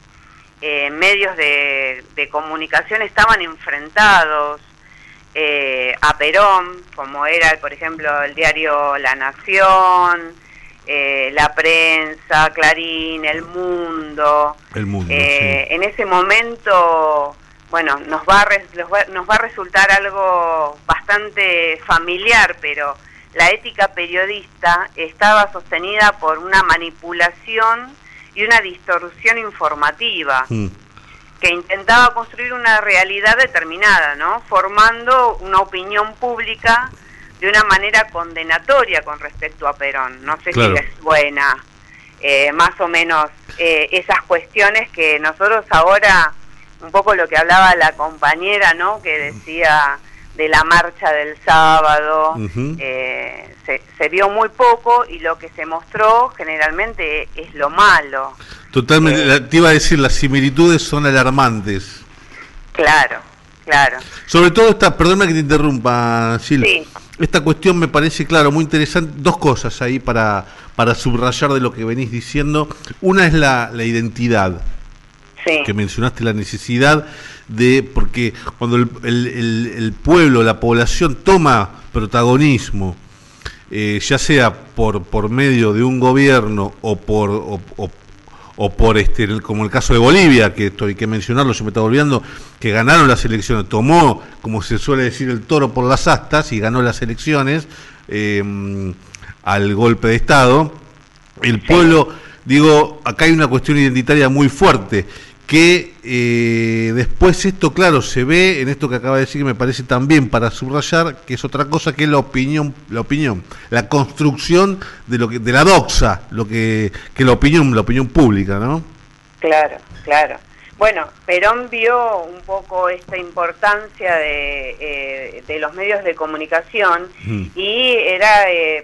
medios de, de comunicación estaban enfrentados eh, a Perón, como era, por ejemplo, el diario La Nación, eh, La Prensa, Clarín, El Mundo. El Mundo. Eh, en ese momento, bueno, nos va, a nos va a resultar algo bastante familiar, pero la ética periodista estaba sostenida por una manipulación y una distorsión informativa. Mm que intentaba construir una realidad determinada, ¿no? Formando una opinión pública de una manera condenatoria con respecto a Perón. No sé si es buena, eh, más o menos eh, esas cuestiones que nosotros ahora, un poco lo que hablaba la compañera, ¿no? Que decía de la marcha del sábado, eh, se, se, vio muy poco y lo que se mostró generalmente es lo malo. Totalmente, eh, te iba a decir, las similitudes son alarmantes. Claro, claro. Sobre todo esta, perdona que te interrumpa, Sil. esta cuestión me parece, claro, muy interesante. Dos cosas ahí para, para subrayar de lo que venís diciendo. Una es la, la identidad, que mencionaste la necesidad de, porque cuando el, el, pueblo, la población toma protagonismo, eh, ya sea por, por medio de un gobierno o por, o, por este, como el caso de Bolivia, que estoy que mencionarlo, yo me estaba olvidando, que ganaron las elecciones, tomó, como se suele decir, el toro por las astas y ganó las elecciones eh, al golpe de Estado. El pueblo, digo, acá hay una cuestión identitaria muy fuerte que eh, después esto, claro, se ve en esto que acaba de decir que me parece también para subrayar que es otra cosa que la opinión, la opinión, la construcción de lo que, de la doxa, lo que, que la opinión, la opinión pública, ¿no? Claro, claro. Bueno, Perón vio un poco esta importancia de, eh, de los medios de comunicación y era eh,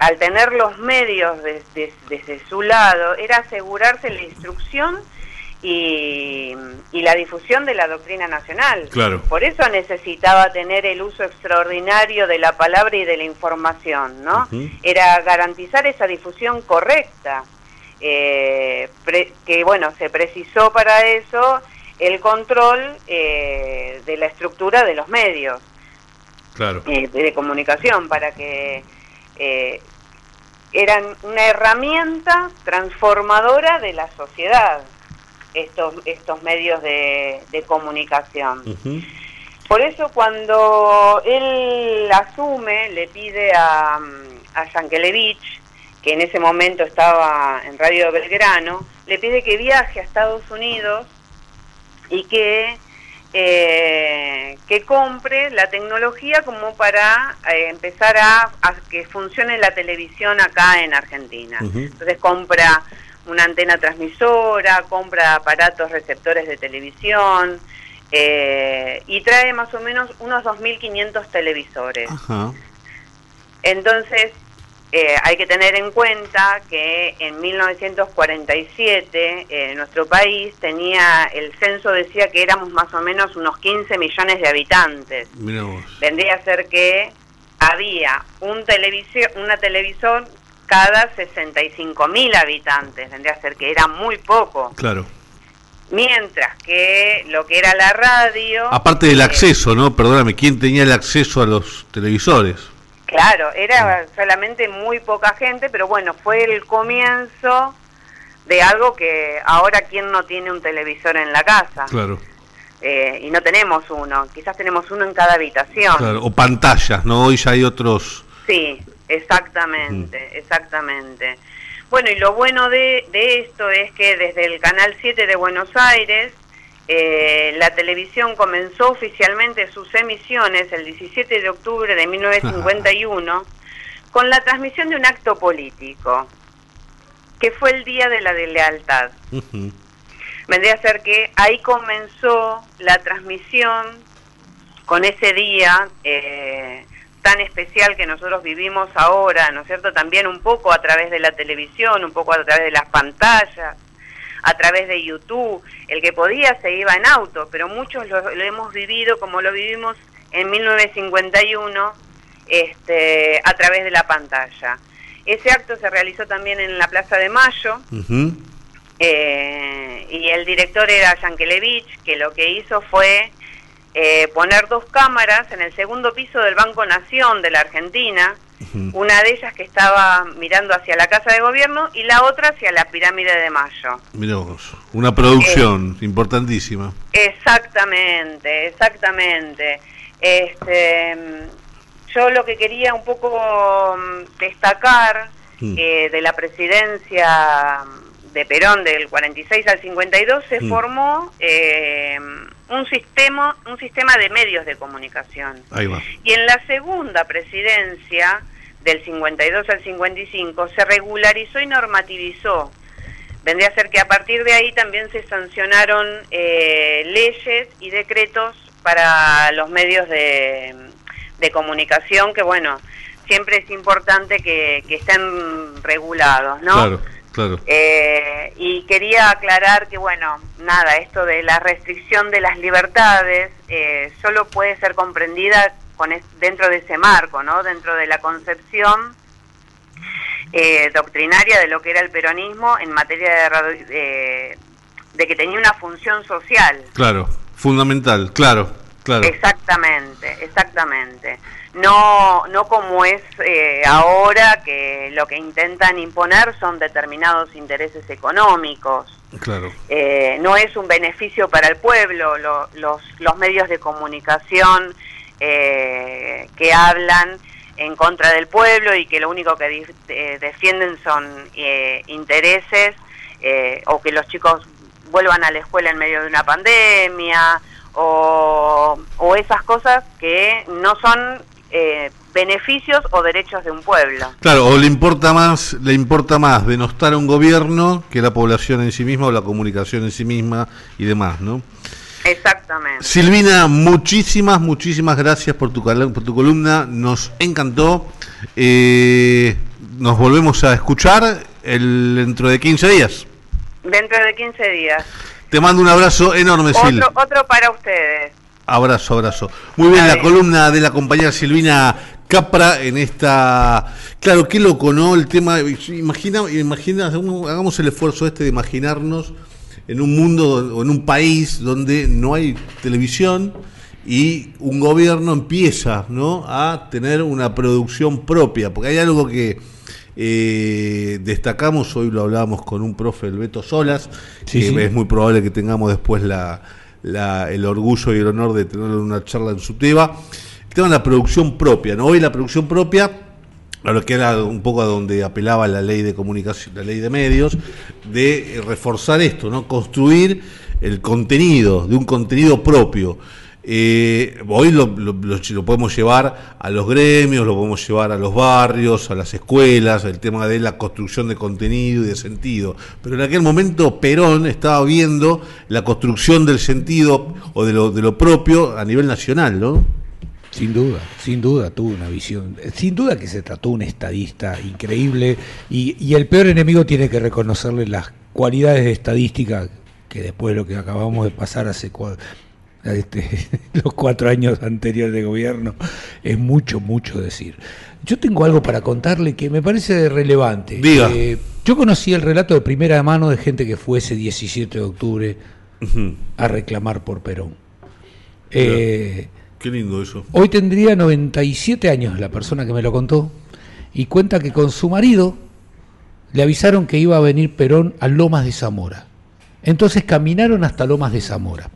al tener los medios desde su lado, era asegurarse la instrucción y, la difusión de la doctrina nacional. Claro. Por eso necesitaba tener el uso extraordinario de la palabra y de la información, ¿no? Era garantizar esa difusión correcta, eh, que bueno, se precisó para eso el control eh, de la estructura de los medios claro. Eh, de comunicación, para que eran una herramienta transformadora de la sociedad estos, estos medios de, comunicación. Por eso cuando él asume, le pide a, a Yankelevich, que en ese momento estaba en Radio Belgrano, le pide que viaje a Estados Unidos y que, eh, que compre la tecnología como para eh, empezar a, que funcione la televisión acá en Argentina. Entonces compra una antena transmisora, compra aparatos receptores de televisión eh, y trae más o menos unos 2.500 televisores. Entonces, eh, hay que tener en cuenta que en 1947 eh, nuestro país tenía, el censo decía que éramos más o menos unos 15 millones de habitantes. Vendría a ser que había un televisor, una televisión cada 65 mil habitantes, tendría que ser que era muy poco. Claro. Mientras que lo que era la radio... Aparte del eh, acceso, ¿no? Perdóname, ¿quién tenía el acceso a los televisores? Claro, era solamente muy poca gente, pero bueno, fue el comienzo de algo que ahora quién no tiene un televisor en la casa. Claro. Eh, y no tenemos uno, quizás tenemos uno en cada habitación. Claro, o pantallas, ¿no? Hoy ya hay otros... Sí, Exactamente, exactamente. Bueno, y lo bueno de, esto es que desde el Canal 7 de Buenos Aires, eh, la televisión comenzó oficialmente sus emisiones el 17 de octubre de 1951 <laughs> con la transmisión de un acto político, que fue el Día de la de Lealtad. Vendría a ser que ahí comenzó la transmisión con ese día eh, tan especial que nosotros vivimos ahora, ¿no es cierto? También un poco a través de la televisión, un poco a través de las pantallas, a través de YouTube. El que podía se iba en auto, pero muchos lo, hemos vivido como lo vivimos en 1951 este, a través de la pantalla. Ese acto se realizó también en la Plaza de Mayo. Eh, y el director era Yankelevich, que lo que hizo fue eh, poner dos cámaras en el segundo piso del Banco Nación de la Argentina, una de ellas que estaba mirando hacia la Casa de Gobierno y la otra hacia la Pirámide de Mayo. Miramos, una producción eh, importantísima. Exactamente, exactamente. Este, yo lo que quería un poco mm, destacar mm. eh, de la presidencia de Perón del 46 al 52 se mm. formó eh, un sistema, un sistema de medios de comunicación. Y en la segunda presidencia, del 52 al 55, se regularizó y normativizó. Vendría a ser que a partir de ahí también se sancionaron eh, leyes y decretos para los medios de, comunicación, que bueno, siempre es importante que, que estén regulados, ¿no? Claro. Claro. Eh, y quería aclarar que, bueno, nada, esto de la restricción de las libertades eh, solo puede ser comprendida con dentro de ese marco, ¿no? Dentro de la concepción eh, doctrinaria de lo que era el peronismo en materia de, de, que tenía una función social. Claro, fundamental, claro, claro. Exactamente, exactamente. No, no como es eh, ahora que lo que intentan imponer son determinados intereses económicos. Claro. Eh, no es un beneficio para el pueblo. los, los medios de comunicación que hablan en contra del pueblo y que lo único que eh, defienden son eh, intereses eh, o que los chicos vuelvan a la escuela en medio de una pandemia o, o esas cosas que no son beneficios o derechos de un pueblo. Claro, o le importa más, le importa más denostar a un gobierno que la población en sí misma o la comunicación en sí misma y demás, ¿no? Exactamente. Silvina, muchísimas, muchísimas gracias por tu, por tu columna, nos encantó. Eh, nos volvemos a escuchar el, dentro de 15 días. Dentro de 15 días. Te mando un abrazo enorme, Sil. Otro para ustedes. Abrazo, abrazo. Muy bien, la columna de la compañera Silvina Capra en esta... Claro, qué loco, ¿no? El tema... Imagina, imagina, hagamos el esfuerzo este de imaginarnos en un mundo o en un país donde no hay televisión y un gobierno empieza ¿no? a tener una producción propia, porque hay algo que eh, destacamos, hoy lo hablábamos con un profe, el Beto Solas, que es muy probable que tengamos después la, el orgullo y el honor de tener una charla en su tema, el tema de la producción propia, ¿no? hoy la producción propia lo que era un poco a donde apelaba la ley de comunicación, la ley de medios, de reforzar esto, ¿no? Construir el contenido, de un contenido propio. Eh, hoy lo, podemos llevar a los gremios, lo podemos llevar a los barrios, a las escuelas, el tema de la construcción de contenido y de sentido. Pero en aquel momento Perón estaba viendo la construcción del sentido o de lo, propio a nivel nacional, ¿no? Sin duda, sin duda tuvo una visión. Sin duda que se trató un estadista increíble y, el peor enemigo tiene que reconocerle las cualidades de estadística que después de lo que acabamos de pasar hace este, <laughs> los cuatro años anteriores de gobierno es mucho, mucho decir. Yo tengo algo para contarle que me parece relevante. Eh, yo conocí el relato de primera mano de gente que fue ese 17 de octubre a reclamar por Perón. Eh, Qué lindo eso. Hoy tendría 97 años la persona que me lo contó y cuenta que con su marido le avisaron que iba a venir Perón a Lomas de Zamora. Entonces caminaron hasta Lomas de Zamora.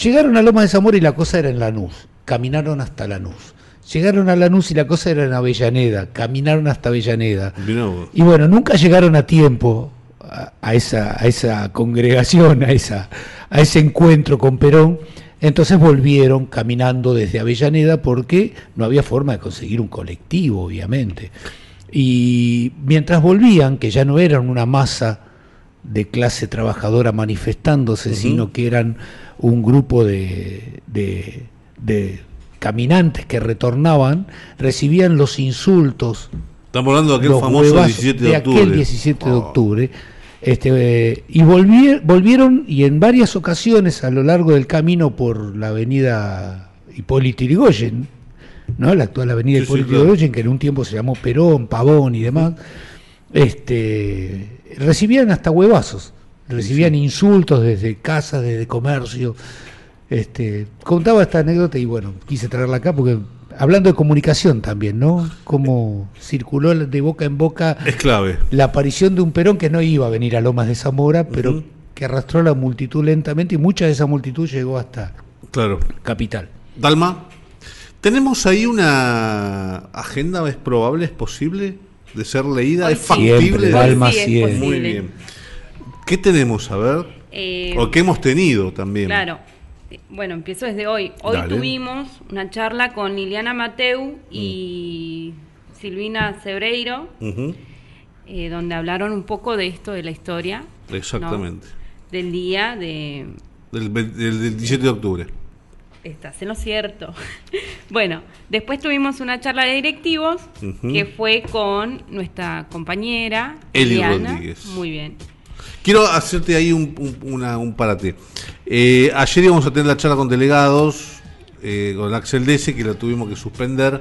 Llegaron a Lomas de Zamora y la cosa era en Lanús. Caminaron hasta Lanús. Llegaron a Lanús y la cosa era en Avellaneda. Caminaron hasta Avellaneda. Y bueno, nunca llegaron a tiempo a, esa, a esa congregación, a, esa, a ese encuentro con Perón entonces volvieron caminando desde Avellaneda porque no había forma de conseguir un colectivo, obviamente. Y mientras volvían, que ya no eran una masa de clase trabajadora manifestándose, sino que eran un grupo de, de, caminantes que retornaban, recibían los insultos. Estamos hablando de aquel famoso 17 de, octubre. aquel 17 de octubre este, y volvieron y en varias ocasiones a lo largo del camino por la avenida Hipólito Yrigoyen, ¿no? la actual avenida Hipólito Yrigoyen, que en un tiempo se llamó Perón, Pavón y demás, este, recibían hasta huevazos, recibían insultos desde casas, desde comercio. Este, contaba esta anécdota y bueno, quise traerla acá porque hablando de comunicación también, ¿no? Cómo circuló de boca en boca es clave. la aparición de un Perón que no iba a venir a Lomas de Zamora, pero que arrastró a la multitud lentamente y mucha de esa multitud llegó hasta claro. Capital. Dalma, ¿tenemos ahí una agenda? ¿Es probable? ¿Es posible de ser leída? ¿Es factible? Dalma sí, Muy bien. ¿Qué tenemos? A ver. Eh, o qué hemos tenido también. Claro bueno, empiezo desde hoy. Hoy tuvimos una charla con Liliana Mateu y mm. Silvina Cebreiro, eh, donde hablaron un poco de esto, de la historia. Exactamente. Del día de... Del, 17 de octubre. Estás en lo cierto. <laughs> bueno, después tuvimos una charla de directivos que fue con nuestra compañera Eli Rodríguez. Muy bien. Quiero hacerte ahí un, un, una, un parate. Eh, ayer íbamos a tener la charla con delegados, eh, con Axel Dese, que lo tuvimos que suspender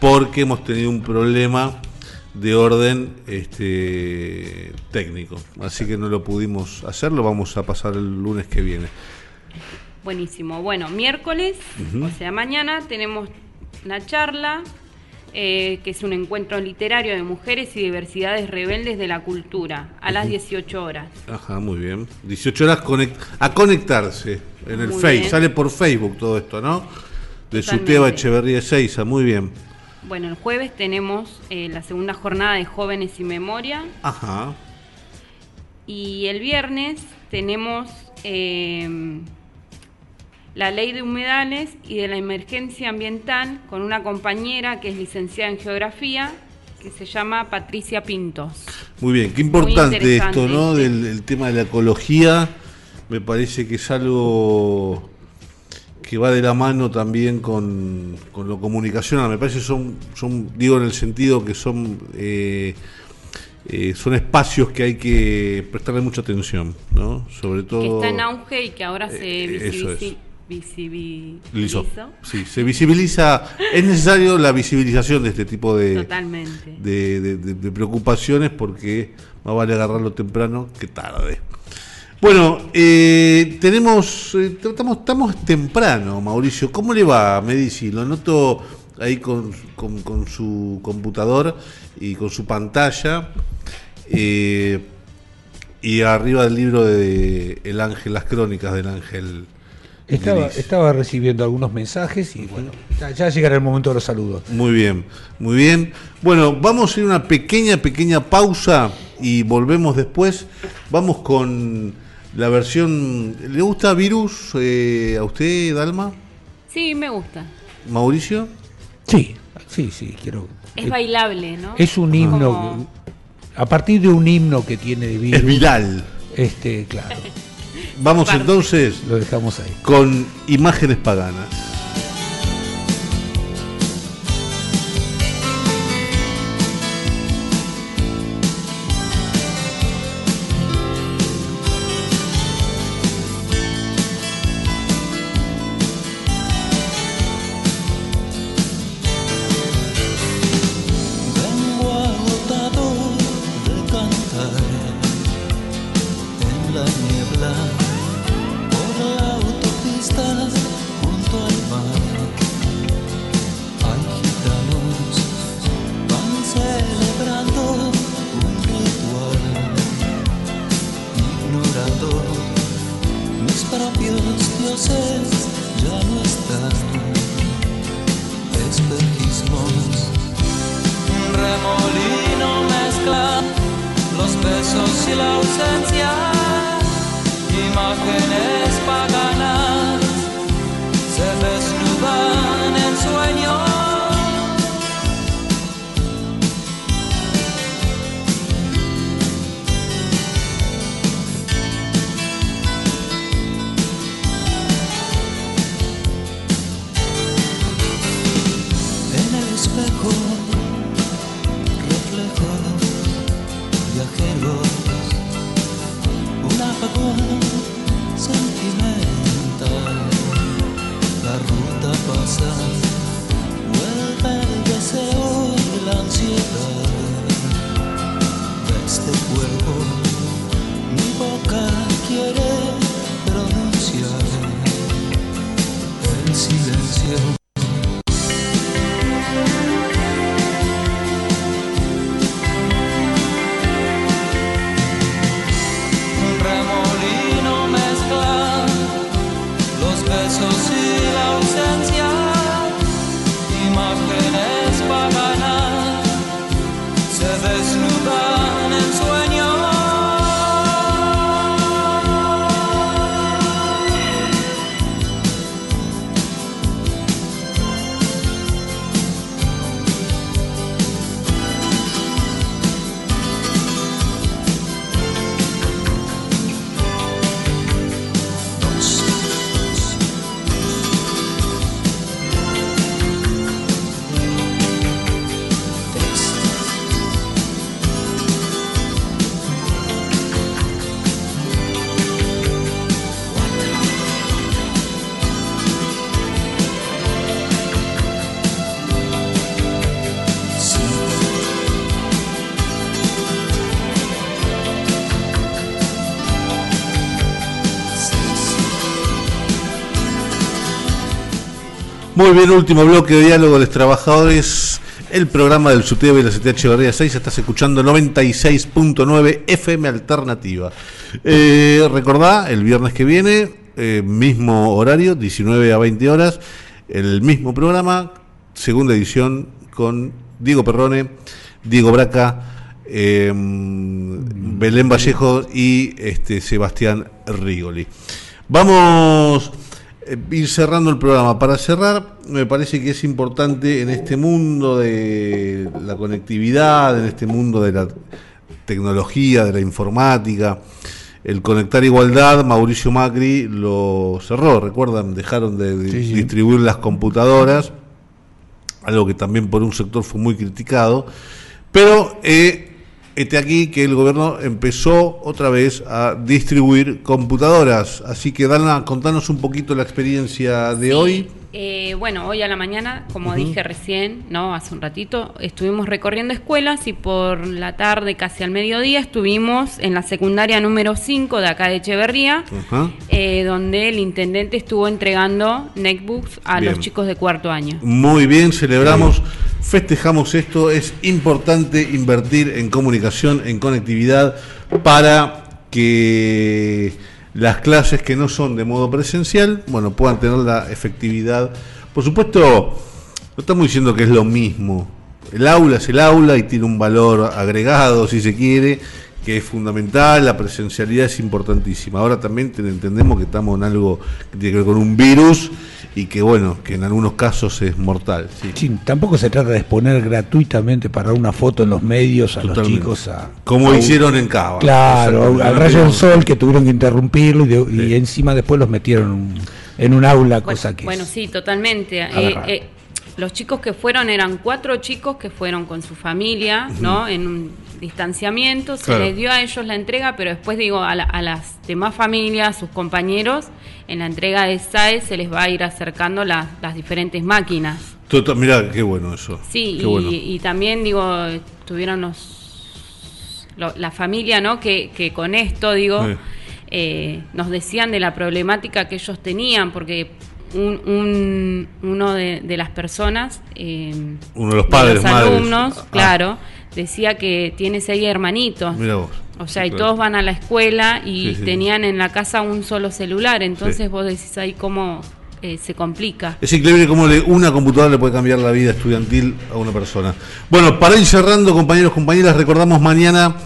porque hemos tenido un problema de orden este, técnico. Así que no lo pudimos hacer, lo vamos a pasar el lunes que viene. Buenísimo. Bueno, miércoles, o sea, mañana tenemos una charla eh, que es un encuentro literario de mujeres y diversidades rebeldes de la cultura, a las 18 horas. Ajá, muy bien. 18 horas a conectarse en el Facebook, sale por Facebook todo esto, ¿no? De Suteba Echeverría Seiza, muy bien. Bueno, el jueves tenemos eh, la segunda jornada de Jóvenes y Memoria. Ajá. Y el viernes tenemos eh, la ley de humedales y de la emergencia ambiental con una compañera que es licenciada en geografía que se llama Patricia Pintos. Muy bien, qué importante esto, ¿no? Del tema de la ecología. Me parece que es algo que va de la mano también con, lo comunicacional. Me parece que son, son, digo en el sentido que son, eh, eh, son espacios que hay que prestarle mucha atención, ¿no? Sobre todo... Que está en auge y que ahora se eh, visibiliza visibilizó. Sí, se visibiliza. es necesario la visibilización de este tipo de, de, preocupaciones porque más vale agarrarlo temprano que tarde. Bueno, eh, tenemos, eh, estamos, estamos temprano, Mauricio. ¿Cómo le va, Medici? Lo noto ahí con, con, su computador y con su pantalla. Eh, y arriba del libro de El Ángel, las crónicas del Ángel estaba, estaba recibiendo algunos mensajes y bueno, ya, llegará el momento de los saludos. Muy bien, muy bien. Bueno, vamos a ir a una pequeña, pequeña pausa y volvemos después. Vamos con la versión. ¿Le gusta Virus eh, a usted, Dalma? Sí, me gusta. ¿Mauricio? Sí, sí, sí, quiero. Es bailable, ¿no? Es un himno. A partir de un himno que tiene de Virus. Es viral. Este, claro. <laughs> Vamos entonces. Lo dejamos ahí. Con imágenes paganas. Muy bien, último bloque de diálogo de los trabajadores. El programa del SUTEB y la CTH Barría 6 estás escuchando 96.9 FM Alternativa. Eh, recordá, el viernes que viene, eh, mismo horario, 19 a 20 horas, el mismo programa, segunda edición con Diego Perrone, Diego Braca, eh, Belén Vallejo y este, Sebastián Rigoli. Vamos ir cerrando el programa. Para cerrar, me parece que es importante en este mundo de la conectividad, en este mundo de la tecnología, de la informática, el conectar igualdad, Mauricio Macri lo cerró, recuerdan, dejaron de distribuir las computadoras, algo que también por un sector fue muy criticado, pero eh, este aquí que el gobierno empezó otra vez a distribuir computadoras. Así que, Dana, contanos un poquito la experiencia de hoy. Eh, bueno, hoy a la mañana, como dije recién, no, hace un ratito, estuvimos recorriendo escuelas y por la tarde, casi al mediodía, estuvimos en la secundaria número 5 de acá de Echeverría, eh, donde el intendente estuvo entregando netbooks a los chicos de cuarto año. Muy bien, celebramos, festejamos esto. Es importante invertir en comunicación, en conectividad, para que las clases que no son de modo presencial, bueno, puedan tener la efectividad. Por supuesto, no estamos diciendo que es lo mismo. El aula es el aula y tiene un valor agregado, si se quiere, que es fundamental, la presencialidad es importantísima. Ahora también entendemos que estamos en algo que tiene que ver con un virus y que bueno, que en algunos casos es mortal. Sí. tampoco se trata de exponer gratuitamente para una foto en los medios a los chicos a... Como hicieron en Cava. Claro, al rayo del sol que tuvieron que interrumpirlo y, encima después los metieron en un aula, cosa que... Bueno, sí, totalmente. Eh, eh, los chicos que fueron eran cuatro chicos que fueron con su familia, ¿no? En un distanciamiento, se les dio a ellos la entrega, pero después digo, a, las demás familias, sus compañeros, en la entrega de SAE se les va a ir acercando las diferentes máquinas. Total, mirá, qué bueno eso. Sí, y, también digo, tuvieron los, la familia, ¿no? Que, que con esto, digo, eh, nos decían de la problemática que ellos tenían, porque un, uno de, las personas, eh, uno de los padres, los alumnos, ah. claro, decía que tiene seis hermanitos. O sea, y todos van a la escuela y tenían en la casa un solo celular. Entonces vos decís ahí cómo eh, se complica. Es increíble cómo una computadora le puede cambiar la vida estudiantil a una persona. Bueno, para ir cerrando, compañeros, compañeras, recordamos mañana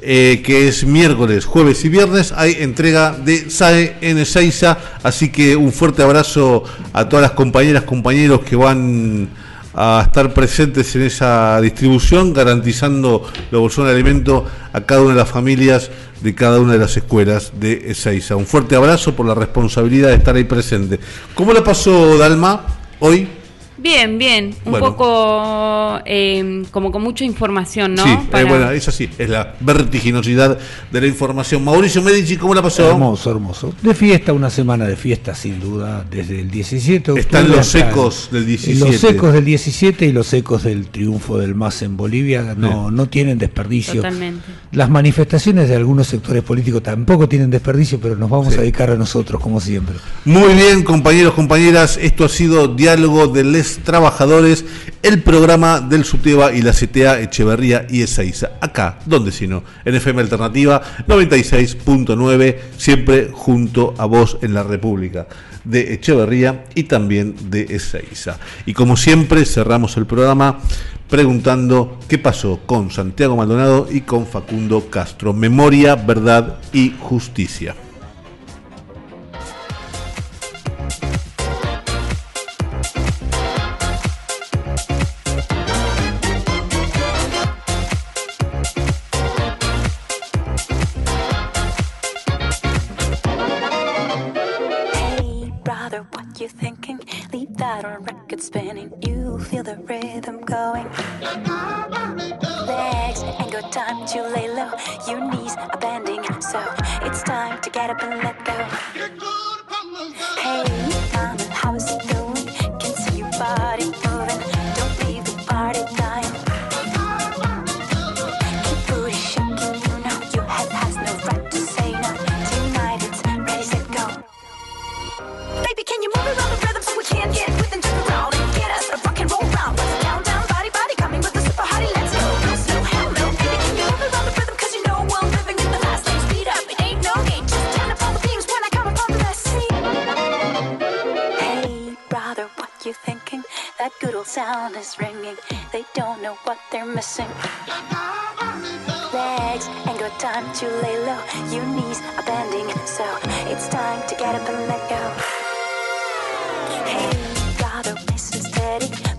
eh, que es miércoles, jueves y viernes, hay entrega de SAE en Ezeiza, así que un fuerte abrazo a todas las compañeras, compañeros que van a estar presentes en esa distribución, garantizando la bolsón de alimento a cada una de las familias de cada una de las escuelas de Ezeiza. Un fuerte abrazo por la responsabilidad de estar ahí presente. ¿Cómo le pasó Dalma hoy? Bien, bien, un poco eh, como con mucha información, ¿no? Sí, eh, bueno, es así, es la vertiginosidad de la información. Mauricio Medici, ¿cómo la pasó? Hermoso, hermoso. De fiesta, una semana de fiesta, sin duda, desde el 17 Están los ecos del 17. Los ecos del 17 y los ecos del triunfo del MAS en Bolivia no, no tienen desperdicio. Totalmente. Las manifestaciones de algunos sectores políticos tampoco tienen desperdicio, pero nos vamos a dedicar a nosotros, como siempre. Muy bien, compañeros, compañeras, esto ha sido Diálogo de Les Trabajadores, el programa del SUTEBA y la CTA Echeverría y Ezeiza. Acá, donde si no, en FM Alternativa 96.9, siempre junto a vos en la República de Echeverría y también de Ezeiza. Y como siempre, cerramos el programa preguntando qué pasó con Santiago Maldonado y con Facundo Castro. Memoria, verdad y justicia. gotta pull up. That good old sound is ringing. They don't know what they're missing. Legs ain't got time to lay low. Your knees are bending, so it's time to get up and let go. Hey, gotta listen steady.